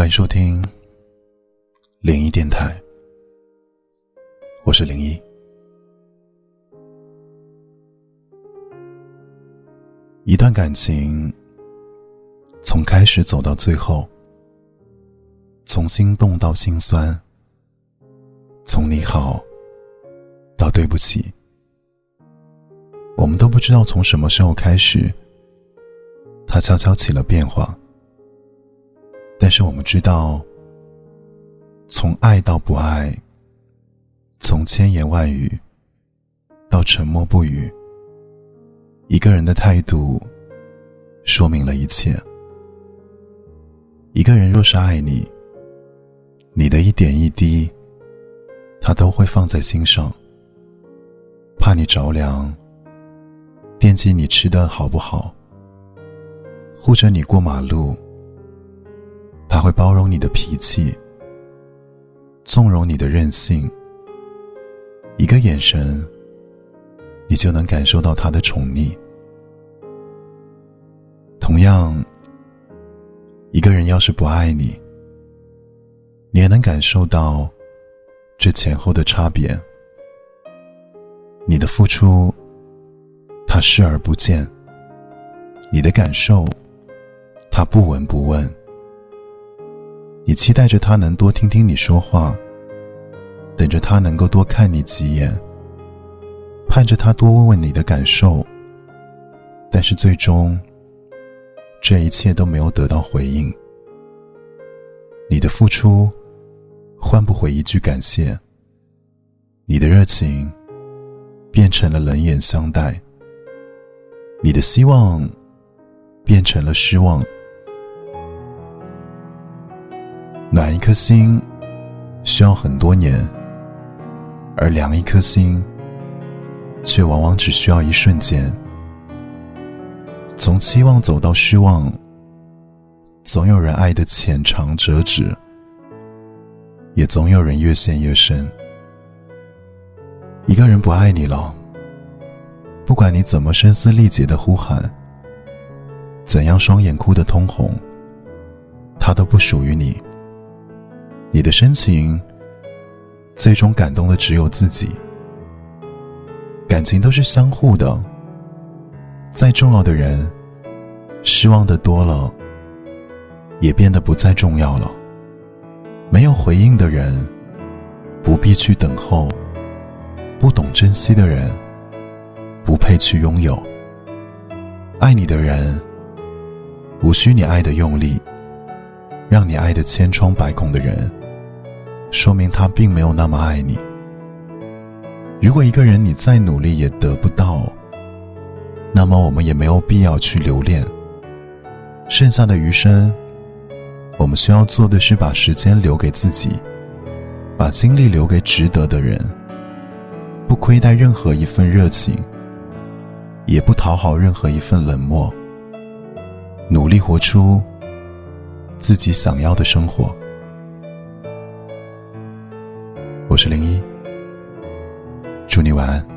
欢迎收听零一电台，我是零一。一段感情从开始走到最后，从心动到心酸，从你好到对不起，我们都不知道从什么时候开始，它悄悄起了变化。但是我们知道，从爱到不爱，从千言万语到沉默不语，一个人的态度说明了一切。一个人若是爱你，你的一点一滴，他都会放在心上，怕你着凉，惦记你吃的好不好，护着你过马路。他会包容你的脾气，纵容你的任性。一个眼神，你就能感受到他的宠溺。同样，一个人要是不爱你，你也能感受到这前后的差别。你的付出，他视而不见；你的感受，他不闻不问。你期待着他能多听听你说话，等着他能够多看你几眼，盼着他多问问你的感受。但是最终，这一切都没有得到回应。你的付出换不回一句感谢，你的热情变成了冷眼相待，你的希望变成了失望。暖一颗心需要很多年，而凉一颗心却往往只需要一瞬间。从期望走到失望，总有人爱的浅尝辄止，也总有人越陷越深。一个人不爱你了，不管你怎么声嘶力竭的呼喊，怎样双眼哭得通红，他都不属于你。你的深情，最终感动的只有自己。感情都是相互的，再重要的人，失望的多了，也变得不再重要了。没有回应的人，不必去等候；不懂珍惜的人，不配去拥有。爱你的人，无需你爱的用力，让你爱的千疮百孔的人。说明他并没有那么爱你。如果一个人你再努力也得不到，那么我们也没有必要去留恋。剩下的余生，我们需要做的是把时间留给自己，把精力留给值得的人，不亏待任何一份热情，也不讨好任何一份冷漠，努力活出自己想要的生活。我是零一，祝你晚安。